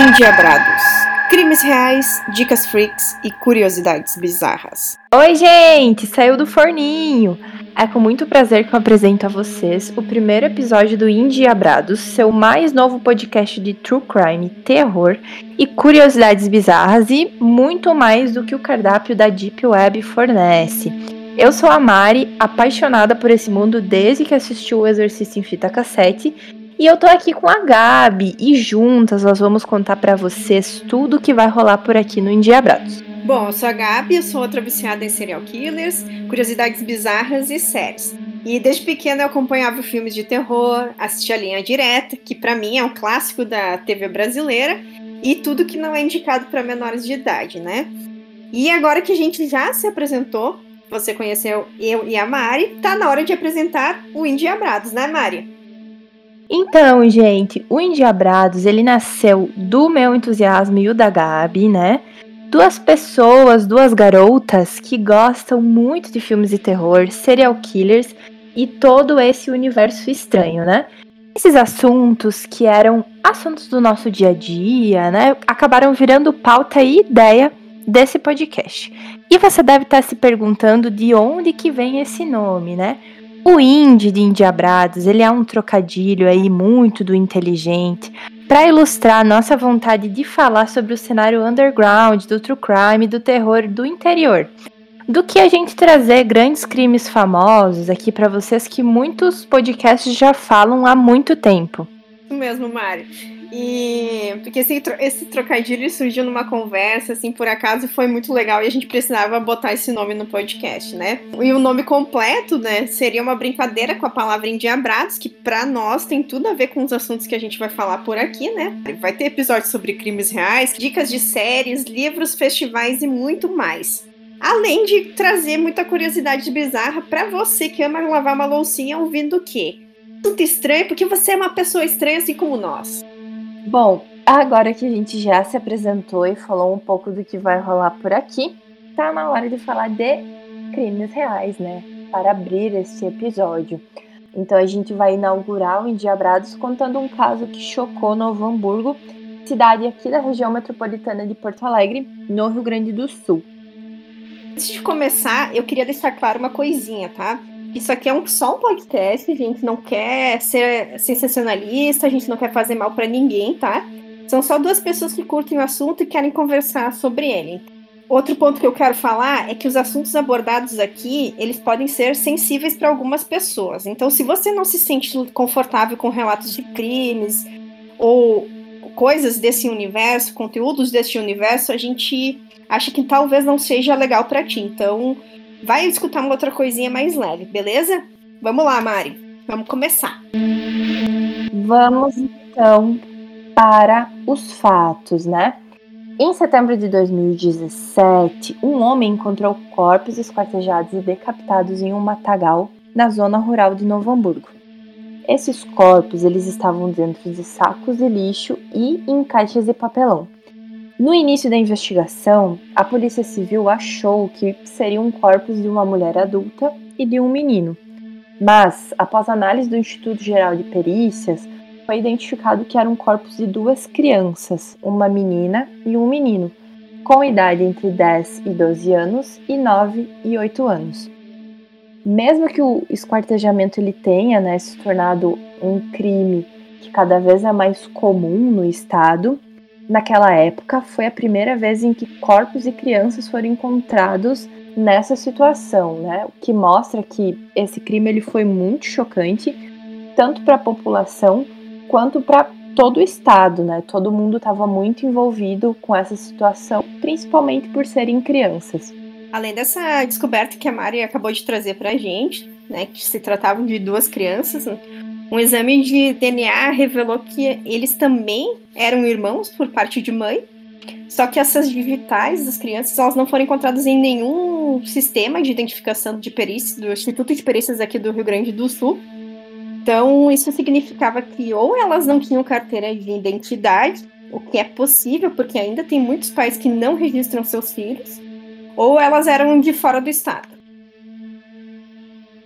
Endiabrados. Crimes reais, dicas freaks e curiosidades bizarras. Oi, gente! Saiu do forninho! É com muito prazer que eu apresento a vocês o primeiro episódio do Endiabrados, seu mais novo podcast de true crime, terror e curiosidades bizarras e muito mais do que o cardápio da Deep Web fornece. Eu sou a Mari, apaixonada por esse mundo desde que assisti o Exorcista em Fita Cassete e eu tô aqui com a Gabi e juntas nós vamos contar para vocês tudo o que vai rolar por aqui no Indiabrados. Bom, eu sou a Gabi, eu sou outra viciada em serial killers, curiosidades bizarras e séries. E desde pequena eu acompanhava filmes de terror, assistia a linha direta, que para mim é um clássico da TV brasileira, e tudo que não é indicado para menores de idade, né? E agora que a gente já se apresentou, você conheceu eu e a Mari, tá na hora de apresentar o Indiabrados, né, Mari? Então, gente, o Indiabrados, ele nasceu do meu entusiasmo e o da Gabi, né? Duas pessoas, duas garotas que gostam muito de filmes de terror, serial killers e todo esse universo estranho, né? Esses assuntos que eram assuntos do nosso dia a dia, né? Acabaram virando pauta e ideia desse podcast. E você deve estar se perguntando de onde que vem esse nome, né? O indie de Indiabrados, ele é um trocadilho aí muito do inteligente para ilustrar nossa vontade de falar sobre o cenário underground, do true crime, do terror do interior. Do que a gente trazer grandes crimes famosos aqui para vocês que muitos podcasts já falam há muito tempo. Mesmo, Mário. E porque esse, esse trocadilho surgiu numa conversa, assim, por acaso foi muito legal e a gente precisava botar esse nome no podcast, né? E o nome completo, né, seria uma brincadeira com a palavra endiabrados, que para nós tem tudo a ver com os assuntos que a gente vai falar por aqui, né? Vai ter episódios sobre crimes reais, dicas de séries, livros, festivais e muito mais. Além de trazer muita curiosidade bizarra para você que ama lavar uma loucinha ouvindo o quê? Tudo estranho porque você é uma pessoa estranha assim como nós. Bom, agora que a gente já se apresentou e falou um pouco do que vai rolar por aqui, tá na hora de falar de crimes reais, né? Para abrir esse episódio. Então a gente vai inaugurar o Indiabrados contando um caso que chocou Novo Hamburgo, cidade aqui da região metropolitana de Porto Alegre, no Rio Grande do Sul. Antes de começar, eu queria deixar claro uma coisinha, tá? Isso aqui é um, só um podcast, a gente não quer ser sensacionalista, a gente não quer fazer mal para ninguém, tá? São só duas pessoas que curtem o assunto e querem conversar sobre ele. Outro ponto que eu quero falar é que os assuntos abordados aqui, eles podem ser sensíveis para algumas pessoas. Então, se você não se sente confortável com relatos de crimes ou coisas desse universo, conteúdos desse universo, a gente acha que talvez não seja legal para ti. Então, vai escutar uma outra coisinha mais leve, beleza? Vamos lá, Mari. Vamos começar. Vamos então para os fatos, né? Em setembro de 2017, um homem encontrou corpos esquartejados e decapitados em um matagal na zona rural de Novo Hamburgo. Esses corpos eles estavam dentro de sacos de lixo e em caixas de papelão. No início da investigação, a Polícia Civil achou que seriam corpos de uma mulher adulta e de um menino. Mas, após análise do Instituto Geral de Perícias, foi identificado que eram corpos de duas crianças, uma menina e um menino, com idade entre 10 e 12 anos e 9 e 8 anos. Mesmo que o esquartejamento ele tenha né, se tornado um crime que cada vez é mais comum no estado, naquela época foi a primeira vez em que corpos e crianças foram encontrados nessa situação, né? O que mostra que esse crime ele foi muito chocante, tanto para a população quanto para todo o estado, né? Todo mundo estava muito envolvido com essa situação, principalmente por serem crianças. Além dessa descoberta que a Mari acabou de trazer para a gente, né, que se tratavam de duas crianças, um exame de DNA revelou que eles também eram irmãos por parte de mãe, só que essas digitais das crianças elas não foram encontradas em nenhum sistema de identificação de perícias do Instituto de Perícias aqui do Rio Grande do Sul. Então, isso significava que ou elas não tinham carteira de identidade, o que é possível, porque ainda tem muitos pais que não registram seus filhos, ou elas eram de fora do estado.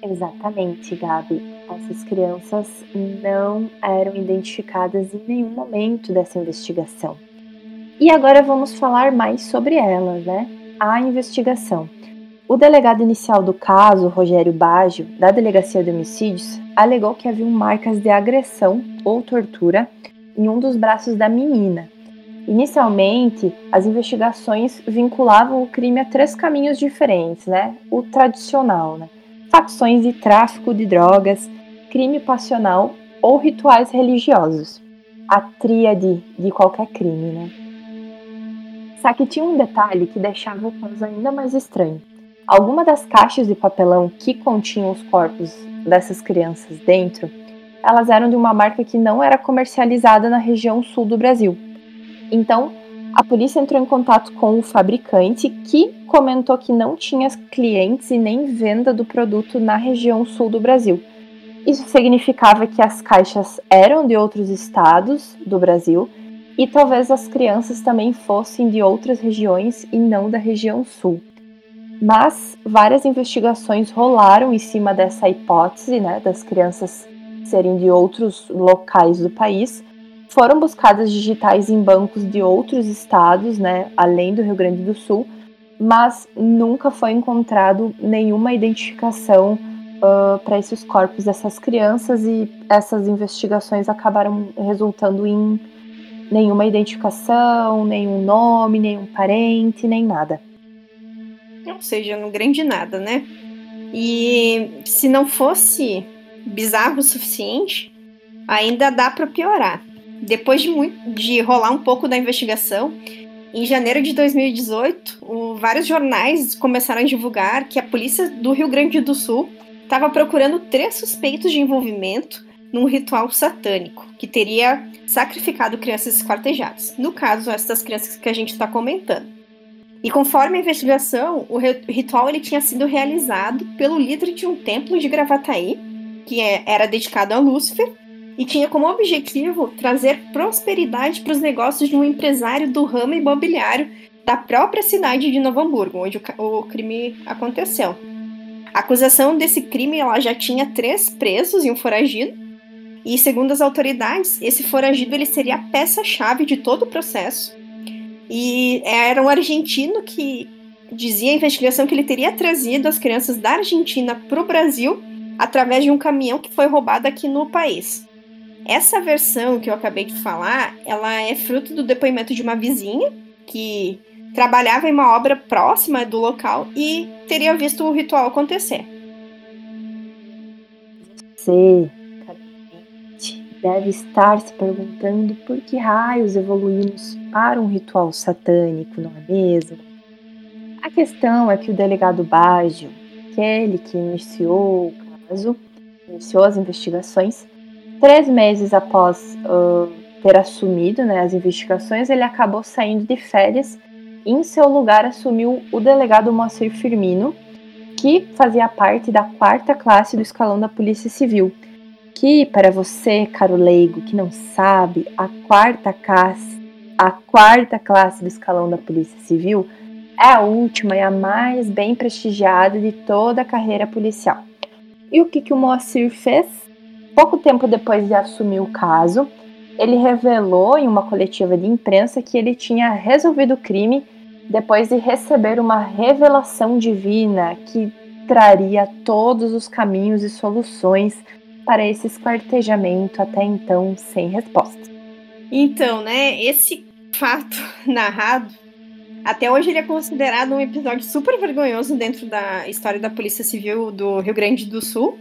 Exatamente, Gabi essas crianças não eram identificadas em nenhum momento dessa investigação. E agora vamos falar mais sobre ela, né? A investigação. O delegado inicial do caso, Rogério Baggio, da Delegacia de Homicídios, alegou que haviam marcas de agressão ou tortura em um dos braços da menina. Inicialmente, as investigações vinculavam o crime a três caminhos diferentes, né? O tradicional, né? Facções de tráfico de drogas, crime passional ou rituais religiosos. A tríade de qualquer crime, né? Só que tinha um detalhe que deixava o caso ainda mais estranho. Algumas das caixas de papelão que continham os corpos dessas crianças dentro, elas eram de uma marca que não era comercializada na região sul do Brasil. Então, a polícia entrou em contato com o fabricante, que comentou que não tinha clientes e nem venda do produto na região sul do Brasil. Isso significava que as caixas eram de outros estados do Brasil e talvez as crianças também fossem de outras regiões e não da região sul. Mas várias investigações rolaram em cima dessa hipótese, né, das crianças serem de outros locais do país. Foram buscadas digitais em bancos de outros estados, né, além do Rio Grande do Sul, mas nunca foi encontrado nenhuma identificação uh, para esses corpos dessas crianças e essas investigações acabaram resultando em nenhuma identificação, nenhum nome, nenhum parente, nem nada ou seja, no grande nada, né? E se não fosse bizarro o suficiente, ainda dá para piorar. Depois de, muito, de rolar um pouco da investigação, em janeiro de 2018, o, vários jornais começaram a divulgar que a polícia do Rio Grande do Sul estava procurando três suspeitos de envolvimento num ritual satânico que teria sacrificado crianças esquartejadas. No caso, essas crianças que a gente está comentando. E conforme a investigação, o ritual ele tinha sido realizado pelo líder de um templo de Gravataí, que é, era dedicado a Lúcifer, e tinha como objetivo trazer prosperidade para os negócios de um empresário do ramo imobiliário da própria cidade de Novo Hamburgo, onde o, o crime aconteceu. A acusação desse crime ela já tinha três presos e um foragido, e segundo as autoridades, esse foragido ele seria a peça-chave de todo o processo e era um argentino que dizia a investigação que ele teria trazido as crianças da Argentina para o Brasil através de um caminhão que foi roubado aqui no país. Essa versão que eu acabei de falar, ela é fruto do depoimento de uma vizinha que trabalhava em uma obra próxima do local e teria visto o ritual acontecer. Você deve estar se perguntando por que raios evoluímos para um ritual satânico, não é mesmo? A questão é que o delegado Baggio, aquele que iniciou o caso, iniciou as investigações, três meses após uh, ter assumido né, as investigações, ele acabou saindo de férias em seu lugar assumiu o delegado Moacir Firmino, que fazia parte da quarta classe do escalão da Polícia Civil que para você, caro leigo, que não sabe, a quarta classe, a quarta classe do escalão da Polícia Civil é a última e a mais bem prestigiada de toda a carreira policial. E o que, que o Moacir fez? Pouco tempo depois de assumir o caso, ele revelou em uma coletiva de imprensa que ele tinha resolvido o crime depois de receber uma revelação divina que traria todos os caminhos e soluções para esse esquartejamento até então sem resposta. Então, né, esse fato narrado, até hoje ele é considerado um episódio super vergonhoso dentro da história da Polícia Civil do Rio Grande do Sul,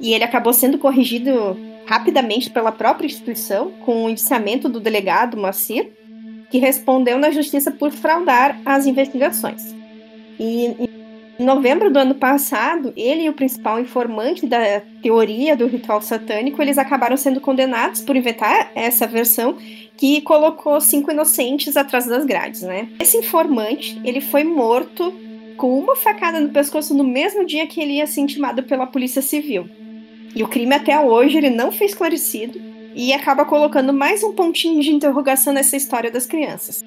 e ele acabou sendo corrigido rapidamente pela própria instituição, com o indiciamento do delegado Macir, que respondeu na justiça por fraudar as investigações. E, em novembro do ano passado, ele e o principal informante da teoria do ritual satânico, eles acabaram sendo condenados por inventar essa versão que colocou cinco inocentes atrás das grades, né? Esse informante, ele foi morto com uma facada no pescoço no mesmo dia que ele ia ser intimado pela polícia civil. E o crime até hoje ele não foi esclarecido e acaba colocando mais um pontinho de interrogação nessa história das crianças.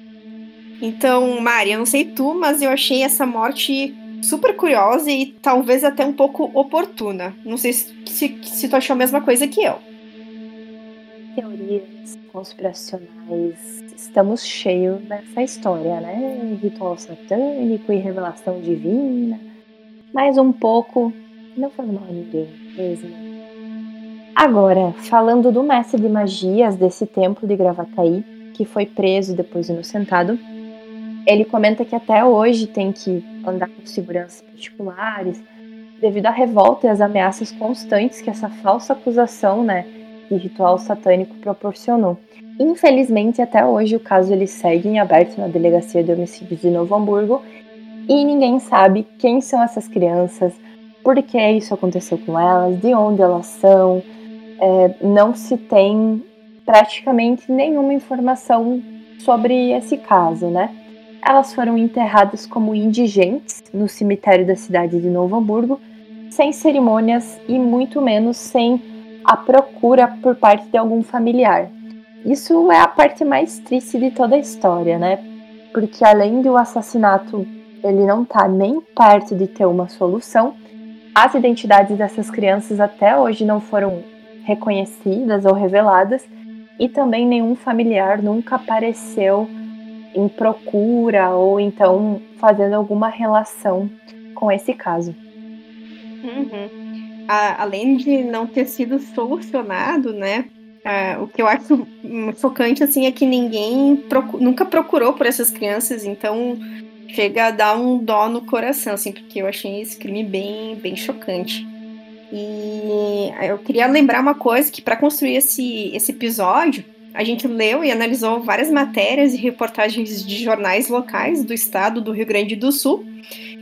Então, Mari, eu não sei tu, mas eu achei essa morte super curiosa e talvez até um pouco oportuna. Não sei se, se, se tu achou a mesma coisa que eu. teorias conspiracionais, estamos cheios dessa história, né? Ritual satânico e revelação divina. Mais um pouco não faz mal a ninguém mesmo. Agora, falando do mestre de magias desse templo de Gravataí, que foi preso depois inocentado, ele comenta que até hoje tem que andar com seguranças particulares, devido à revolta e às ameaças constantes que essa falsa acusação, né, de ritual satânico proporcionou. Infelizmente, até hoje o caso ele segue em aberto na delegacia de homicídios de Novo Hamburgo e ninguém sabe quem são essas crianças, por que isso aconteceu com elas, de onde elas são. É, não se tem praticamente nenhuma informação sobre esse caso, né? Elas foram enterradas como indigentes no cemitério da cidade de Novo Hamburgo, sem cerimônias e muito menos sem a procura por parte de algum familiar. Isso é a parte mais triste de toda a história, né? Porque além do assassinato ele não tá nem perto de ter uma solução, as identidades dessas crianças até hoje não foram reconhecidas ou reveladas e também nenhum familiar nunca apareceu em procura ou então fazendo alguma relação com esse caso. Uhum. A, além de não ter sido solucionado, né? o que eu acho chocante assim é que ninguém procu nunca procurou por essas crianças, então chega a dar um dó no coração, assim, porque eu achei esse crime bem, bem chocante. E eu queria lembrar uma coisa que para construir esse, esse episódio, a gente leu e analisou várias matérias e reportagens de jornais locais do estado do Rio Grande do Sul.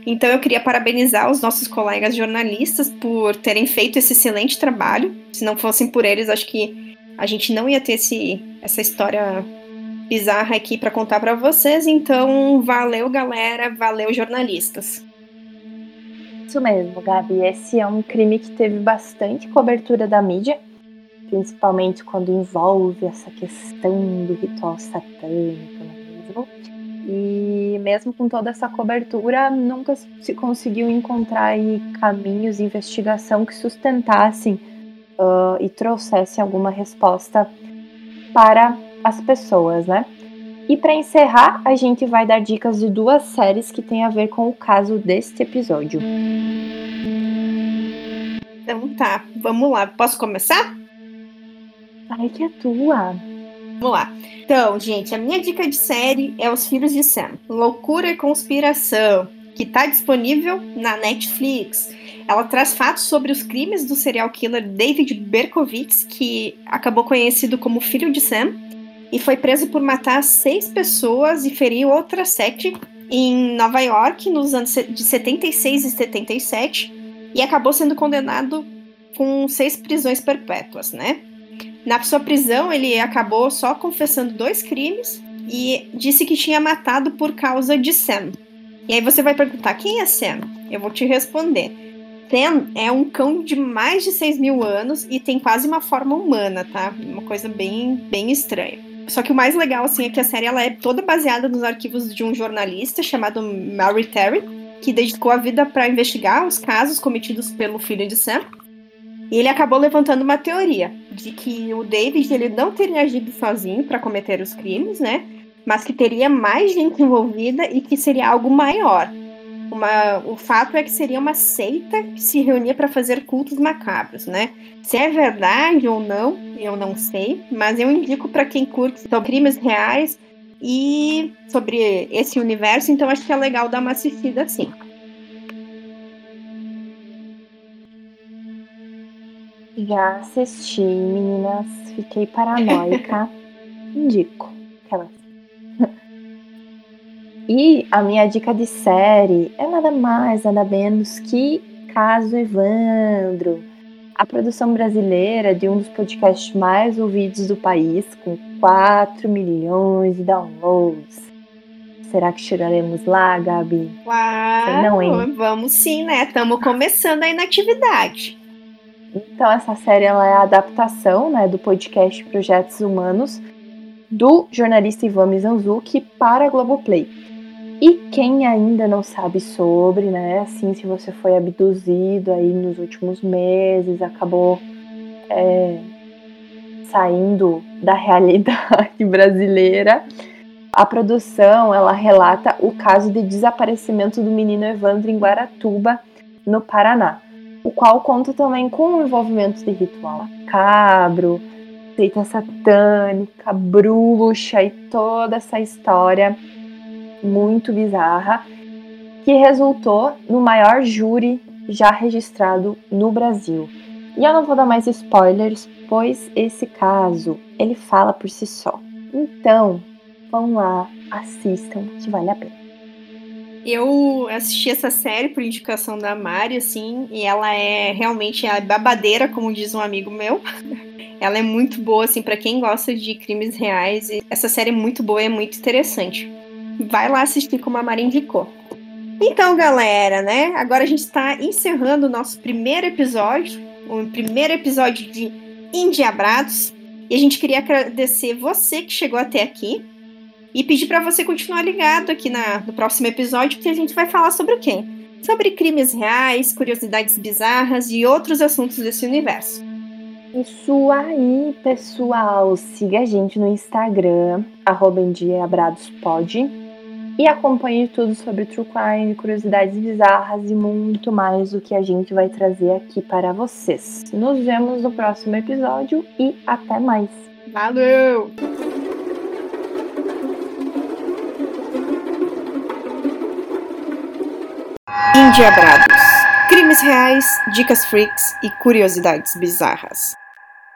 Então eu queria parabenizar os nossos colegas jornalistas por terem feito esse excelente trabalho. Se não fossem por eles, acho que a gente não ia ter esse, essa história bizarra aqui para contar para vocês. Então, valeu, galera, valeu, jornalistas. Isso mesmo, Gabi. Esse é um crime que teve bastante cobertura da mídia, principalmente quando envolve essa questão do ritual satânico, é mesmo? E mesmo com toda essa cobertura, nunca se conseguiu encontrar caminhos de investigação que sustentassem uh, e trouxessem alguma resposta para as pessoas, né? E para encerrar, a gente vai dar dicas de duas séries que têm a ver com o caso deste episódio. Então tá, vamos lá. Posso começar? Ai, que é tua. Vamos lá. Então, gente, a minha dica de série é Os Filhos de Sam. Loucura e Conspiração, que está disponível na Netflix. Ela traz fatos sobre os crimes do serial killer David Berkowitz, que acabou conhecido como Filho de Sam, e foi preso por matar seis pessoas e ferir outras sete em Nova York nos anos de 76 e 77 e acabou sendo condenado com seis prisões perpétuas, né? Na sua prisão, ele acabou só confessando dois crimes e disse que tinha matado por causa de Sam. E aí você vai perguntar, quem é Sam? Eu vou te responder. Sam é um cão de mais de 6 mil anos e tem quase uma forma humana, tá? Uma coisa bem, bem estranha. Só que o mais legal, assim, é que a série ela é toda baseada nos arquivos de um jornalista chamado Mary Terry, que dedicou a vida para investigar os casos cometidos pelo filho de Sam. E ele acabou levantando uma teoria de que o David ele não teria agido sozinho para cometer os crimes, né? Mas que teria mais gente envolvida e que seria algo maior. Uma, o fato é que seria uma seita que se reunia para fazer cultos macabros, né? Se é verdade ou não, eu não sei, mas eu indico para quem curte sobre crimes reais e sobre esse universo, então acho que é legal dar uma assistida assim. Já assisti, meninas, fiquei paranoica. Indico. Aquelas. E a minha dica de série é nada mais, nada menos que Caso Evandro, a produção brasileira de um dos podcasts mais ouvidos do país, com 4 milhões de downloads. Será que chegaremos lá, Gabi? Uau, não, hein? Vamos sim, né? Estamos começando aí na atividade. Então, essa série é a adaptação né, do podcast Projetos Humanos do jornalista Ivan Mizanzuki para a Globoplay. E quem ainda não sabe sobre, né? Assim, se você foi abduzido aí nos últimos meses, acabou é, saindo da realidade brasileira, a produção ela relata o caso de desaparecimento do menino Evandro em Guaratuba, no Paraná, o qual conta também com o envolvimento de ritual macabro, seita satânica, bruxa e toda essa história muito bizarra que resultou no maior júri já registrado no Brasil. E eu não vou dar mais spoilers, pois esse caso ele fala por si só. Então, vão lá, assistam, que vale a pena. Eu assisti essa série por indicação da Mari, assim, e ela é realmente a babadeira, como diz um amigo meu. Ela é muito boa, assim, para quem gosta de crimes reais. Essa série é muito boa e é muito interessante. Vai lá assistir como a Mari indicou. Então, galera, né? Agora a gente está encerrando o nosso primeiro episódio, o primeiro episódio de Indiabrados. E a gente queria agradecer você que chegou até aqui e pedir para você continuar ligado aqui na, no próximo episódio, que a gente vai falar sobre o quê? Sobre crimes reais, curiosidades bizarras e outros assuntos desse universo. Isso aí, pessoal. Siga a gente no Instagram, arroba e acompanhe tudo sobre True Crime, curiosidades bizarras e muito mais o que a gente vai trazer aqui para vocês. Nos vemos no próximo episódio e até mais. Valeu! Indiabrados. Crimes reais, dicas freaks e curiosidades bizarras.